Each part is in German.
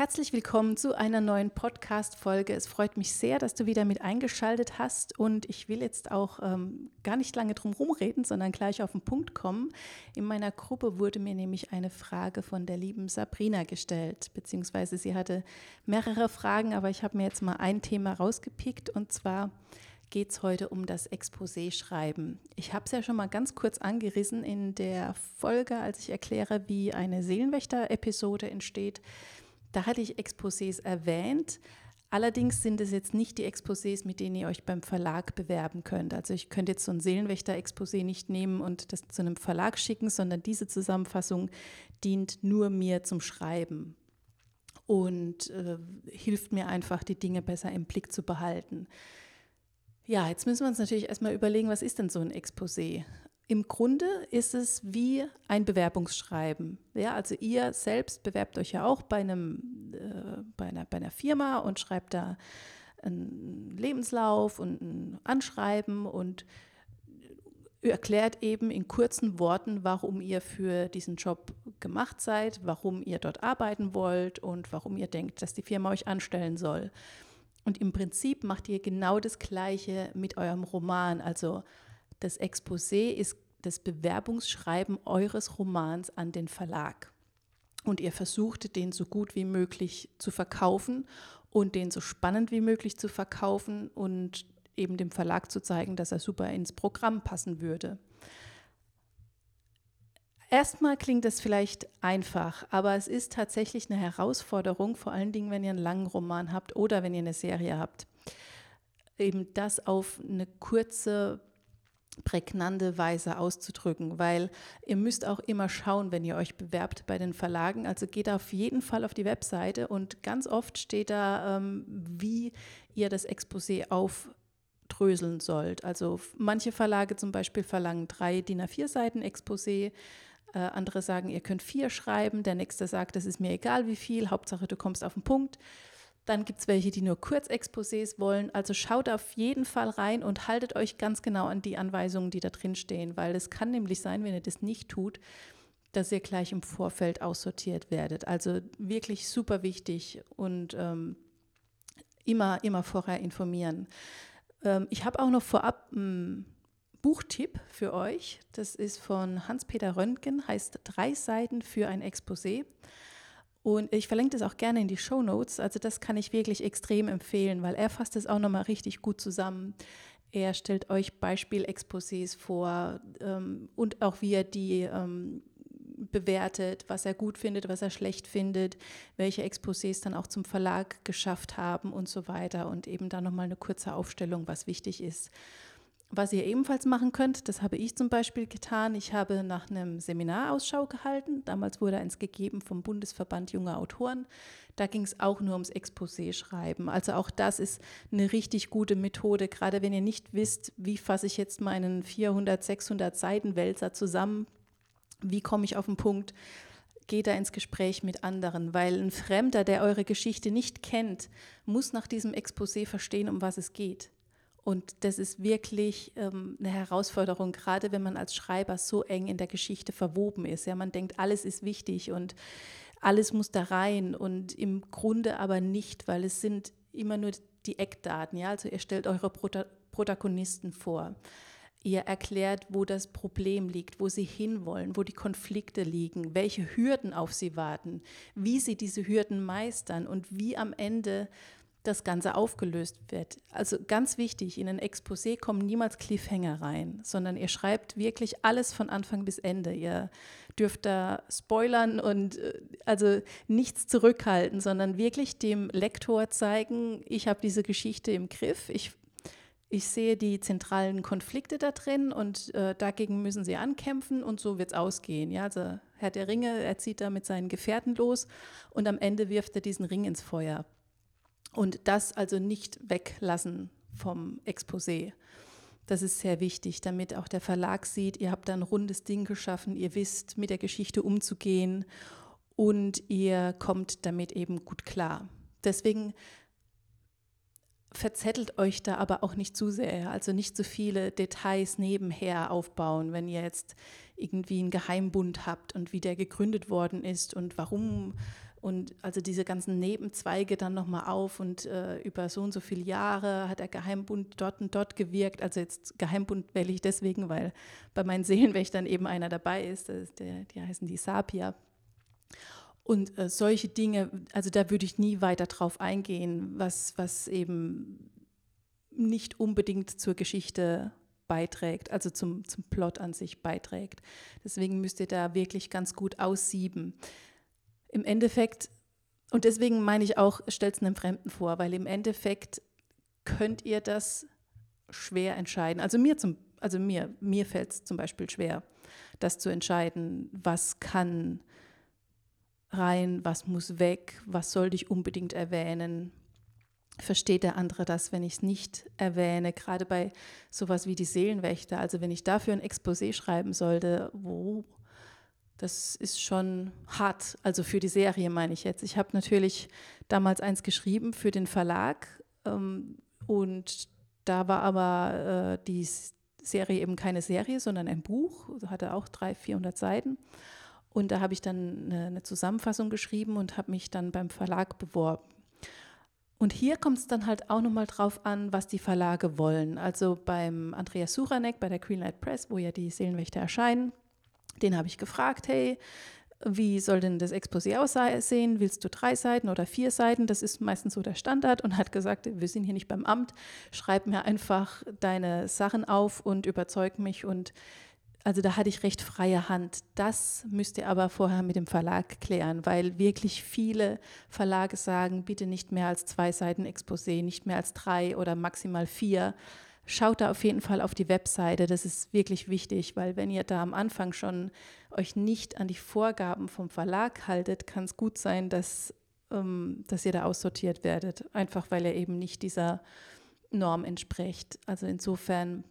Herzlich willkommen zu einer neuen Podcast-Folge. Es freut mich sehr, dass du wieder mit eingeschaltet hast und ich will jetzt auch ähm, gar nicht lange drum rumreden, sondern gleich auf den Punkt kommen. In meiner Gruppe wurde mir nämlich eine Frage von der lieben Sabrina gestellt, beziehungsweise sie hatte mehrere Fragen, aber ich habe mir jetzt mal ein Thema rausgepickt und zwar geht es heute um das Exposé schreiben. Ich habe es ja schon mal ganz kurz angerissen in der Folge, als ich erkläre, wie eine Seelenwächter-Episode entsteht. Da hatte ich Exposés erwähnt. Allerdings sind es jetzt nicht die Exposés, mit denen ihr euch beim Verlag bewerben könnt. Also ich könnte jetzt so ein Seelenwächter-Exposé nicht nehmen und das zu einem Verlag schicken, sondern diese Zusammenfassung dient nur mir zum Schreiben und äh, hilft mir einfach, die Dinge besser im Blick zu behalten. Ja, jetzt müssen wir uns natürlich erstmal überlegen, was ist denn so ein Exposé? Im Grunde ist es wie ein Bewerbungsschreiben. Ja, also ihr selbst bewerbt euch ja auch bei, einem, äh, bei, einer, bei einer Firma und schreibt da einen Lebenslauf und ein Anschreiben und erklärt eben in kurzen Worten, warum ihr für diesen Job gemacht seid, warum ihr dort arbeiten wollt und warum ihr denkt, dass die Firma euch anstellen soll. Und im Prinzip macht ihr genau das Gleiche mit eurem Roman. Also das Exposé ist das Bewerbungsschreiben eures Romans an den Verlag. Und ihr versucht, den so gut wie möglich zu verkaufen und den so spannend wie möglich zu verkaufen und eben dem Verlag zu zeigen, dass er super ins Programm passen würde. Erstmal klingt das vielleicht einfach, aber es ist tatsächlich eine Herausforderung, vor allen Dingen, wenn ihr einen langen Roman habt oder wenn ihr eine Serie habt, eben das auf eine kurze prägnante Weise auszudrücken, weil ihr müsst auch immer schauen, wenn ihr euch bewerbt bei den Verlagen. Also geht auf jeden Fall auf die Webseite und ganz oft steht da, ähm, wie ihr das Exposé aufdröseln sollt. Also manche Verlage zum Beispiel verlangen drei DIN A4 Seiten Exposé. Äh, andere sagen, ihr könnt vier schreiben. Der nächste sagt, das ist mir egal wie viel, Hauptsache du kommst auf den Punkt. Dann gibt es welche, die nur Kurzexposés wollen. Also schaut auf jeden Fall rein und haltet euch ganz genau an die Anweisungen, die da drin stehen, weil es kann nämlich sein, wenn ihr das nicht tut, dass ihr gleich im Vorfeld aussortiert werdet. Also wirklich super wichtig und ähm, immer, immer vorher informieren. Ähm, ich habe auch noch vorab einen Buchtipp für euch. Das ist von Hans-Peter Röntgen, heißt Drei Seiten für ein Exposé. Und ich verlinke das auch gerne in die Show Notes. Also das kann ich wirklich extrem empfehlen, weil er fasst es auch nochmal richtig gut zusammen. Er stellt euch Beispielexposés vor ähm, und auch wie er die ähm, bewertet, was er gut findet, was er schlecht findet, welche Exposés dann auch zum Verlag geschafft haben und so weiter und eben dann nochmal eine kurze Aufstellung, was wichtig ist. Was ihr ebenfalls machen könnt, das habe ich zum Beispiel getan. Ich habe nach einem Seminar Ausschau gehalten. Damals wurde eins gegeben vom Bundesverband junger Autoren. Da ging es auch nur ums Exposé schreiben. Also auch das ist eine richtig gute Methode, gerade wenn ihr nicht wisst, wie fasse ich jetzt meinen 400, 600 Seiten Wälzer zusammen, wie komme ich auf den Punkt, geht da ins Gespräch mit anderen, weil ein Fremder, der eure Geschichte nicht kennt, muss nach diesem Exposé verstehen, um was es geht. Und das ist wirklich ähm, eine Herausforderung, gerade wenn man als Schreiber so eng in der Geschichte verwoben ist. Ja, man denkt, alles ist wichtig und alles muss da rein und im Grunde aber nicht, weil es sind immer nur die Eckdaten. Ja, also ihr stellt eure Prota Protagonisten vor. Ihr erklärt, wo das Problem liegt, wo sie hinwollen, wo die Konflikte liegen, welche Hürden auf sie warten, wie sie diese Hürden meistern und wie am Ende das Ganze aufgelöst wird. Also ganz wichtig, in ein Exposé kommen niemals Cliffhanger rein, sondern ihr schreibt wirklich alles von Anfang bis Ende. Ihr dürft da spoilern und äh, also nichts zurückhalten, sondern wirklich dem Lektor zeigen, ich habe diese Geschichte im Griff, ich, ich sehe die zentralen Konflikte da drin und äh, dagegen müssen sie ankämpfen und so wird es ausgehen. Ja, also Herr der Ringe, er zieht da mit seinen Gefährten los und am Ende wirft er diesen Ring ins Feuer. Und das also nicht weglassen vom Exposé. Das ist sehr wichtig, damit auch der Verlag sieht, ihr habt da ein rundes Ding geschaffen, ihr wisst, mit der Geschichte umzugehen und ihr kommt damit eben gut klar. Deswegen verzettelt euch da aber auch nicht zu sehr, also nicht zu viele Details nebenher aufbauen, wenn ihr jetzt irgendwie einen Geheimbund habt und wie der gegründet worden ist und warum Und also diese ganzen Nebenzweige dann nochmal auf und äh, über so und so viele Jahre hat der Geheimbund dort und dort gewirkt. Also jetzt Geheimbund wähle ich deswegen, weil bei meinen Seelenwächtern eben einer dabei ist. ist der, die heißen die Sapia. Und äh, solche Dinge, also da würde ich nie weiter drauf eingehen, was, was eben nicht unbedingt zur Geschichte beiträgt, also zum, zum Plot an sich beiträgt. Deswegen müsst ihr da wirklich ganz gut aussieben. Im Endeffekt, und deswegen meine ich auch, stellt es einem Fremden vor, weil im Endeffekt könnt ihr das schwer entscheiden. Also mir zum, also mir, mir fällt es zum Beispiel schwer, das zu entscheiden, was kann rein, was muss weg, was sollte ich unbedingt erwähnen, versteht der andere das, wenn ich es nicht erwähne, gerade bei sowas wie die Seelenwächter. Also wenn ich dafür ein Exposé schreiben sollte, wo das ist schon hart, also für die Serie meine ich jetzt. Ich habe natürlich damals eins geschrieben für den Verlag ähm, und da war aber äh, die Serie eben keine Serie, sondern ein Buch, hatte auch 300, 400 Seiten. Und da habe ich dann eine, eine Zusammenfassung geschrieben und habe mich dann beim Verlag beworben. Und hier kommt es dann halt auch nochmal drauf an, was die Verlage wollen. Also beim Andreas Suchanek, bei der Greenlight Press, wo ja die Seelenwächter erscheinen, den habe ich gefragt, hey, wie soll denn das Exposé aussehen? Willst du drei Seiten oder vier Seiten? Das ist meistens so der Standard und hat gesagt, wir sind hier nicht beim Amt, schreib mir einfach deine Sachen auf und überzeug mich und also da hatte ich recht freie Hand. Das müsst ihr aber vorher mit dem Verlag klären, weil wirklich viele Verlage sagen, bitte nicht mehr als zwei Seiten Exposé, nicht mehr als drei oder maximal vier. Schaut da auf jeden Fall auf die Webseite, das ist wirklich wichtig, weil wenn ihr da am Anfang schon euch nicht an die Vorgaben vom Verlag haltet, kann es gut sein, dass, ähm, dass ihr da aussortiert werdet, einfach weil ihr eben nicht dieser Norm entspricht. Also insofern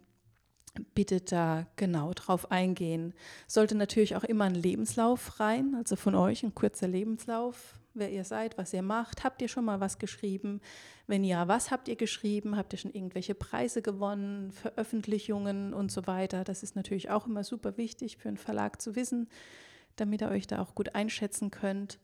bitte da genau drauf eingehen. Sollte natürlich auch immer ein Lebenslauf rein, also von euch ein kurzer Lebenslauf, wer ihr seid, was ihr macht. Habt ihr schon mal was geschrieben? Wenn ja, was habt ihr geschrieben? Habt ihr schon irgendwelche Preise gewonnen, Veröffentlichungen und so weiter? Das ist natürlich auch immer super wichtig für einen Verlag zu wissen, damit ihr euch da auch gut einschätzen könnt.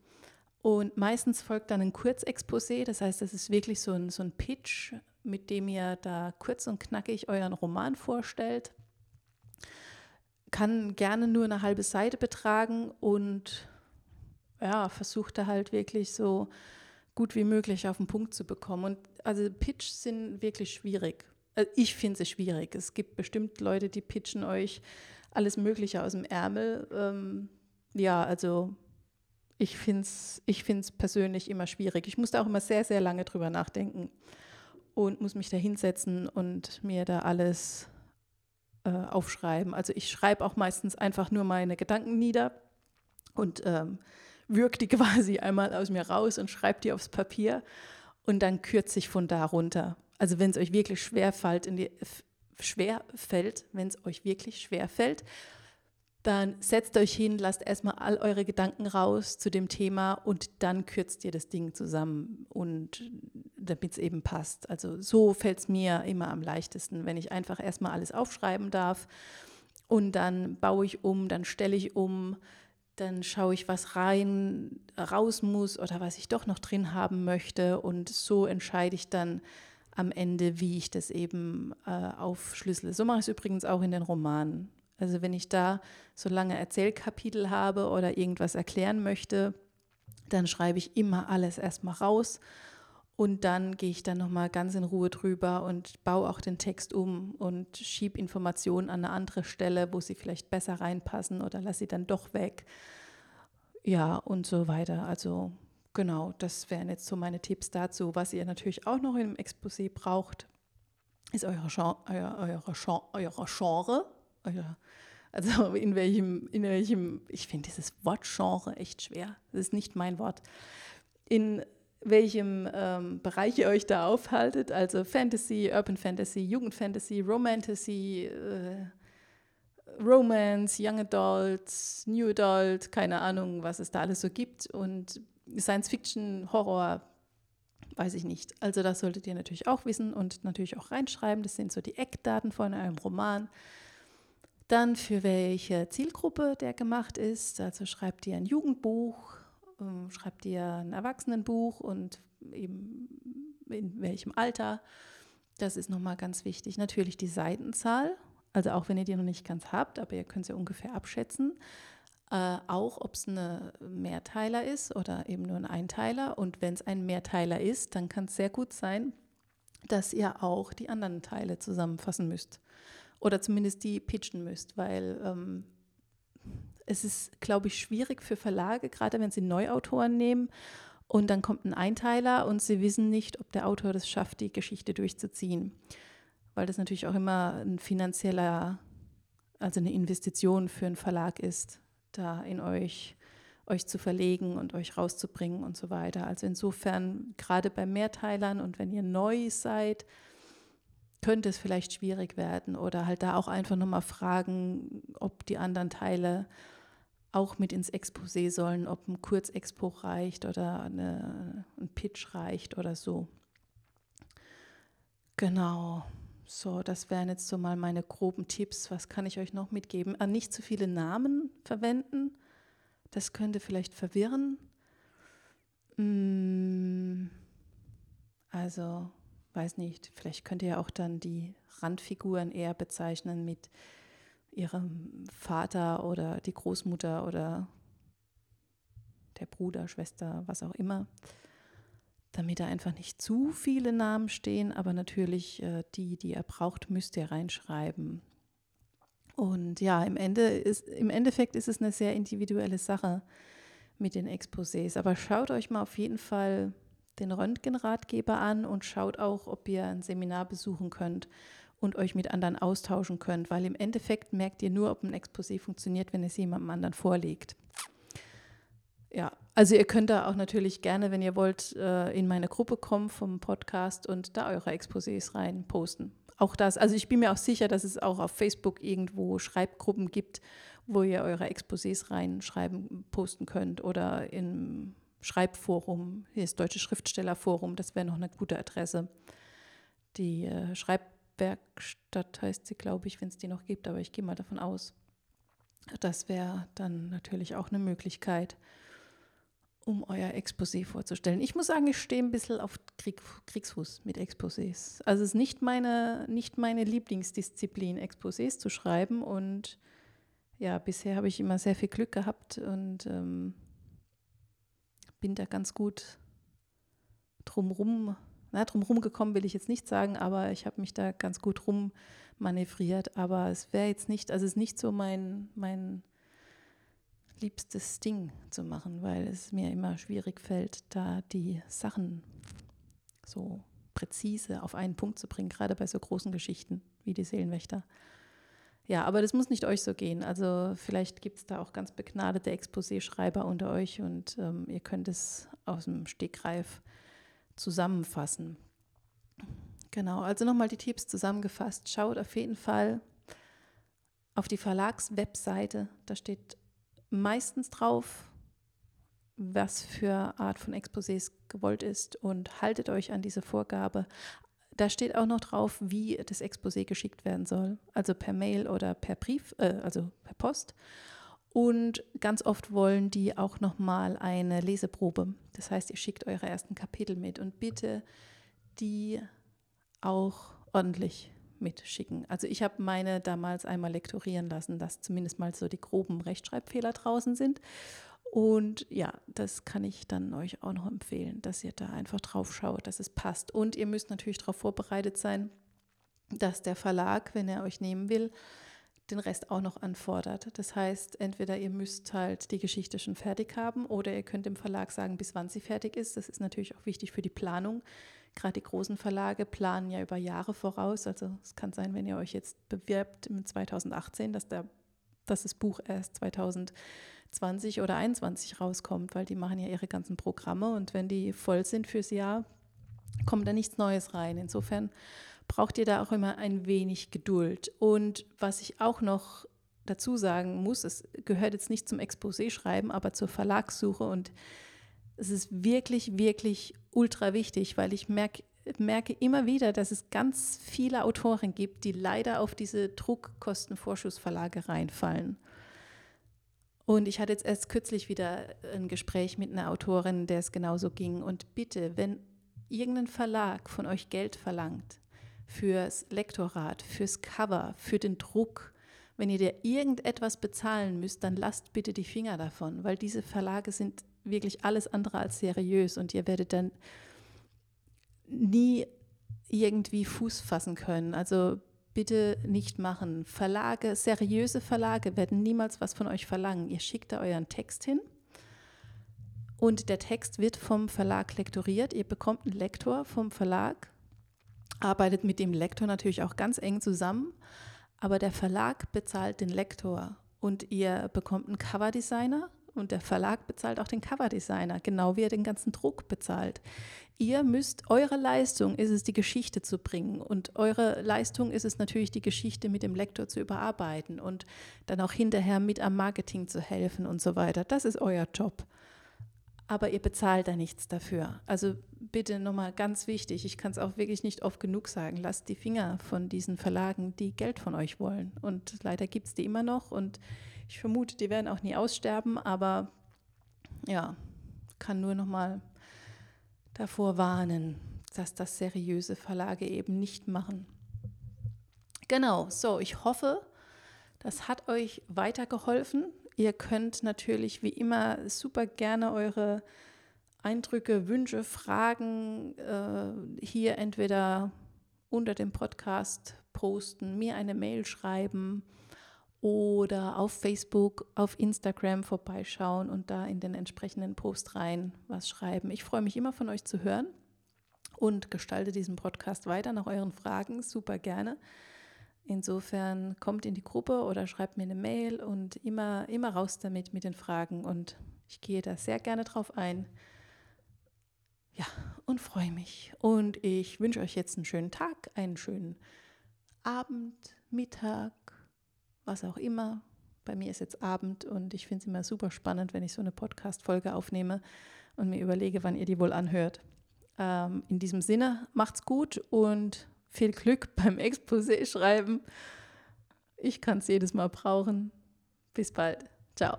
Und meistens folgt dann ein Kurzexposé, das heißt, das ist wirklich so ein, so ein Pitch, mit dem ihr da kurz und knackig euren Roman vorstellt. Kann gerne nur eine halbe Seite betragen und ja, versucht da halt wirklich so gut wie möglich auf den Punkt zu bekommen. Und also Pitch sind wirklich schwierig. Also ich finde sie schwierig. Es gibt bestimmt Leute, die pitchen euch alles Mögliche aus dem Ärmel. Ähm, ja, also ich finde es ich find's persönlich immer schwierig. Ich musste auch immer sehr, sehr lange drüber nachdenken und muss mich da hinsetzen und mir da alles äh, aufschreiben. Also ich schreibe auch meistens einfach nur meine Gedanken nieder und ähm, wirke die quasi einmal aus mir raus und schreibe die aufs Papier und dann kürze ich von da runter. Also wenn es euch wirklich schwer fällt, in die, schwer fällt, wenn es euch wirklich schwer fällt, dann setzt euch hin, lasst erstmal all eure Gedanken raus zu dem Thema und dann kürzt ihr das Ding zusammen und damit es eben passt. Also so fällt es mir immer am leichtesten, wenn ich einfach erstmal alles aufschreiben darf und dann baue ich um, dann stelle ich um, dann schaue ich, was rein, raus muss oder was ich doch noch drin haben möchte und so entscheide ich dann am Ende, wie ich das eben äh, aufschlüssele. So mache ich es übrigens auch in den Romanen. Also wenn ich da so lange Erzählkapitel habe oder irgendwas erklären möchte, dann schreibe ich immer alles erstmal raus und dann gehe ich dann nochmal ganz in Ruhe drüber und baue auch den Text um und schiebe Informationen an eine andere Stelle, wo sie vielleicht besser reinpassen oder lasse sie dann doch weg. Ja, und so weiter. Also genau, das wären jetzt so meine Tipps dazu. Was ihr natürlich auch noch im Exposé braucht, ist eure Genre, euer, eure Genre, eure Genre also in welchem, in welchem, ich finde dieses Wortgenre echt schwer. Das ist nicht mein Wort. In welchem ähm, Bereich ihr euch da aufhaltet, also Fantasy, Urban Fantasy, Jugendfantasy, Romantasy, äh, Romance, Young Adult, New Adult, keine Ahnung, was es da alles so gibt. Und Science Fiction, Horror, weiß ich nicht. Also das solltet ihr natürlich auch wissen und natürlich auch reinschreiben. Das sind so die Eckdaten von einem Roman. Dann für welche Zielgruppe der gemacht ist. Also schreibt ihr ein Jugendbuch Ähm, schreibt ihr ein Erwachsenenbuch und eben in welchem Alter? Das ist nochmal ganz wichtig. Natürlich die Seitenzahl, also auch wenn ihr die noch nicht ganz habt, aber ihr könnt sie ungefähr abschätzen. Äh, auch ob es ein Mehrteiler ist oder eben nur ein Einteiler. Und wenn es ein Mehrteiler ist, dann kann es sehr gut sein, dass ihr auch die anderen Teile zusammenfassen müsst. Oder zumindest die pitchen müsst, weil ähm, es ist, glaube ich, schwierig für Verlage, gerade wenn sie Neuautoren nehmen und dann kommt ein Einteiler und sie wissen nicht, ob der Autor das schafft, die Geschichte durchzuziehen. Weil das natürlich auch immer ein finanzieller, also eine Investition für einen Verlag ist, da in euch, euch zu verlegen und euch rauszubringen und so weiter. Also insofern, gerade bei Mehrteilern und wenn ihr neu seid, könnte es vielleicht schwierig werden oder halt da auch einfach nochmal fragen, ob die anderen Teile auch mit ins Exposé sollen, ob ein Kurzexpo reicht oder eine, ein Pitch reicht oder so. Genau. So, das wären jetzt so mal meine groben Tipps. Was kann ich euch noch mitgeben? Ah, nicht zu viele Namen verwenden. Das könnte vielleicht verwirren. Mm, also, weiß nicht, vielleicht könnt ihr auch dann die Randfiguren eher bezeichnen mit ihrem Vater oder die Großmutter oder der Bruder, Schwester, was auch immer, damit da einfach nicht zu viele Namen stehen, aber natürlich äh, die, die er braucht, müsst ihr reinschreiben. Und ja, im, Ende ist, im Endeffekt ist es eine sehr individuelle Sache mit den Exposés. Aber schaut euch mal auf jeden Fall den Röntgenratgeber an und schaut auch, ob ihr ein Seminar besuchen könnt und euch mit anderen austauschen könnt, weil im Endeffekt merkt ihr nur, ob ein Exposé funktioniert, wenn es jemandem anderen vorlegt. Ja, also ihr könnt da auch natürlich gerne, wenn ihr wollt, äh, in meine Gruppe kommen vom Podcast und da eure Exposés rein posten. Auch das, also ich bin mir auch sicher, dass es auch auf Facebook irgendwo Schreibgruppen gibt, wo ihr eure Exposés reinschreiben, posten könnt oder im Schreibforum, hier ist Deutsche Schriftstellerforum, das wäre noch eine gute Adresse. Die äh, Schreib Werkstatt heißt sie, glaube ich, wenn es die noch gibt, aber ich gehe mal davon aus. Das wäre dann natürlich auch eine Möglichkeit, um euer Exposé vorzustellen. Ich muss sagen, ich stehe ein bisschen auf Krieg, Kriegsfuß mit Exposés. Also es ist nicht meine, nicht meine Lieblingsdisziplin, Exposés zu schreiben. Und ja, bisher habe ich immer sehr viel Glück gehabt und ähm, bin da ganz gut drumrum na, drumherum gekommen will ich jetzt nicht sagen, aber ich habe mich da ganz gut rummanövriert. Aber es wäre jetzt nicht, also es ist nicht so mein, mein liebstes Ding zu machen, weil es mir immer schwierig fällt, da die Sachen so präzise auf einen Punkt zu bringen, gerade bei so großen Geschichten wie die Seelenwächter. Ja, aber das muss nicht euch so gehen. Also vielleicht gibt es da auch ganz begnadete Exposé-Schreiber unter euch und ähm, ihr könnt es aus dem Stegreif zusammenfassen. Genau, also nochmal die Tipps zusammengefasst. Schaut auf jeden Fall auf die Verlagswebseite. Da steht meistens drauf, was für Art von Exposés gewollt ist und haltet euch an diese Vorgabe. Da steht auch noch drauf, wie das Exposé geschickt werden soll, also per Mail oder per Brief, äh, also per Post. Und ganz oft wollen die auch nochmal eine Leseprobe. Das heißt, ihr schickt eure ersten Kapitel mit und bitte die auch ordentlich mitschicken. Also ich habe meine damals einmal lektorieren lassen, dass zumindest mal so die groben Rechtschreibfehler draußen sind. Und ja, das kann ich dann euch auch noch empfehlen, dass ihr da einfach drauf schaut, dass es passt. Und ihr müsst natürlich darauf vorbereitet sein, dass der Verlag, wenn er euch nehmen will, den Rest auch noch anfordert. Das heißt, entweder ihr müsst halt die Geschichte schon fertig haben oder ihr könnt dem Verlag sagen, bis wann sie fertig ist. Das ist natürlich auch wichtig für die Planung. Gerade die großen Verlage planen ja über Jahre voraus. Also es kann sein, wenn ihr euch jetzt bewirbt im 2018, dass, der, dass das Buch erst 2020 oder 2021 rauskommt, weil die machen ja ihre ganzen Programme und wenn die voll sind fürs Jahr, kommt da nichts Neues rein. Insofern braucht ihr da auch immer ein wenig Geduld. Und was ich auch noch dazu sagen muss, es gehört jetzt nicht zum Exposé-Schreiben, aber zur Verlagssuche und es ist wirklich, wirklich ultra wichtig, weil ich merke, merke immer wieder, dass es ganz viele Autoren gibt, die leider auf diese Druckkostenvorschussverlage reinfallen. Und ich hatte jetzt erst kürzlich wieder ein Gespräch mit einer Autorin, der es genauso ging. Und bitte, wenn irgendein Verlag von euch Geld verlangt fürs Lektorat, fürs Cover, für den Druck, wenn ihr dir irgendetwas bezahlen müsst, dann lasst bitte die Finger davon, weil diese Verlage sind wirklich alles andere als seriös und ihr werdet dann nie irgendwie Fuß fassen können. Also bitte nicht machen. Verlage, seriöse Verlage werden niemals was von euch verlangen. Ihr schickt da euren Text hin und der Text wird vom Verlag lektoriert. Ihr bekommt einen Lektor vom Verlag, arbeitet mit dem Lektor natürlich auch ganz eng zusammen, aber der Verlag bezahlt den Lektor und ihr bekommt einen Coverdesigner und der Verlag bezahlt auch den Coverdesigner, genau wie er den ganzen Druck bezahlt. Ihr müsst, eure Leistung ist es, die Geschichte zu bringen. Und eure Leistung ist es natürlich, die Geschichte mit dem Lektor zu überarbeiten und dann auch hinterher mit am Marketing zu helfen und so weiter. Das ist euer Job. Aber ihr bezahlt da nichts dafür. Also bitte nochmal ganz wichtig, ich kann es auch wirklich nicht oft genug sagen, lasst die Finger von diesen Verlagen, die Geld von euch wollen. Und leider gibt es die immer noch und ich vermute, die werden auch nie aussterben, aber ja, kann nur noch mal davor warnen, dass das seriöse Verlage eben nicht machen. Genau, so, ich hoffe, das hat euch weitergeholfen. Ihr könnt natürlich wie immer super gerne eure Eindrücke, Wünsche, Fragen äh, hier entweder unter dem Podcast posten, mir eine Mail schreiben oder auf Facebook, auf Instagram vorbeischauen und da in den entsprechenden Post rein was schreiben. Ich freue mich immer von euch zu hören und gestalte diesen Podcast weiter nach euren Fragen super gerne. Insofern kommt in die Gruppe oder schreibt mir eine Mail und immer, immer raus damit mit den Fragen und ich gehe da sehr gerne drauf ein. Ja, und freue mich. Und ich wünsche euch jetzt einen schönen Tag, einen schönen Abend, Mittag, was auch immer. Bei mir ist jetzt Abend und ich finde es immer super spannend, wenn ich so eine Podcast-Folge aufnehme und mir überlege, wann ihr die wohl anhört. Ähm, in diesem Sinne, macht's gut und viel Glück beim Exposé schreiben. Ich kann es jedes Mal brauchen. Bis bald. Ciao.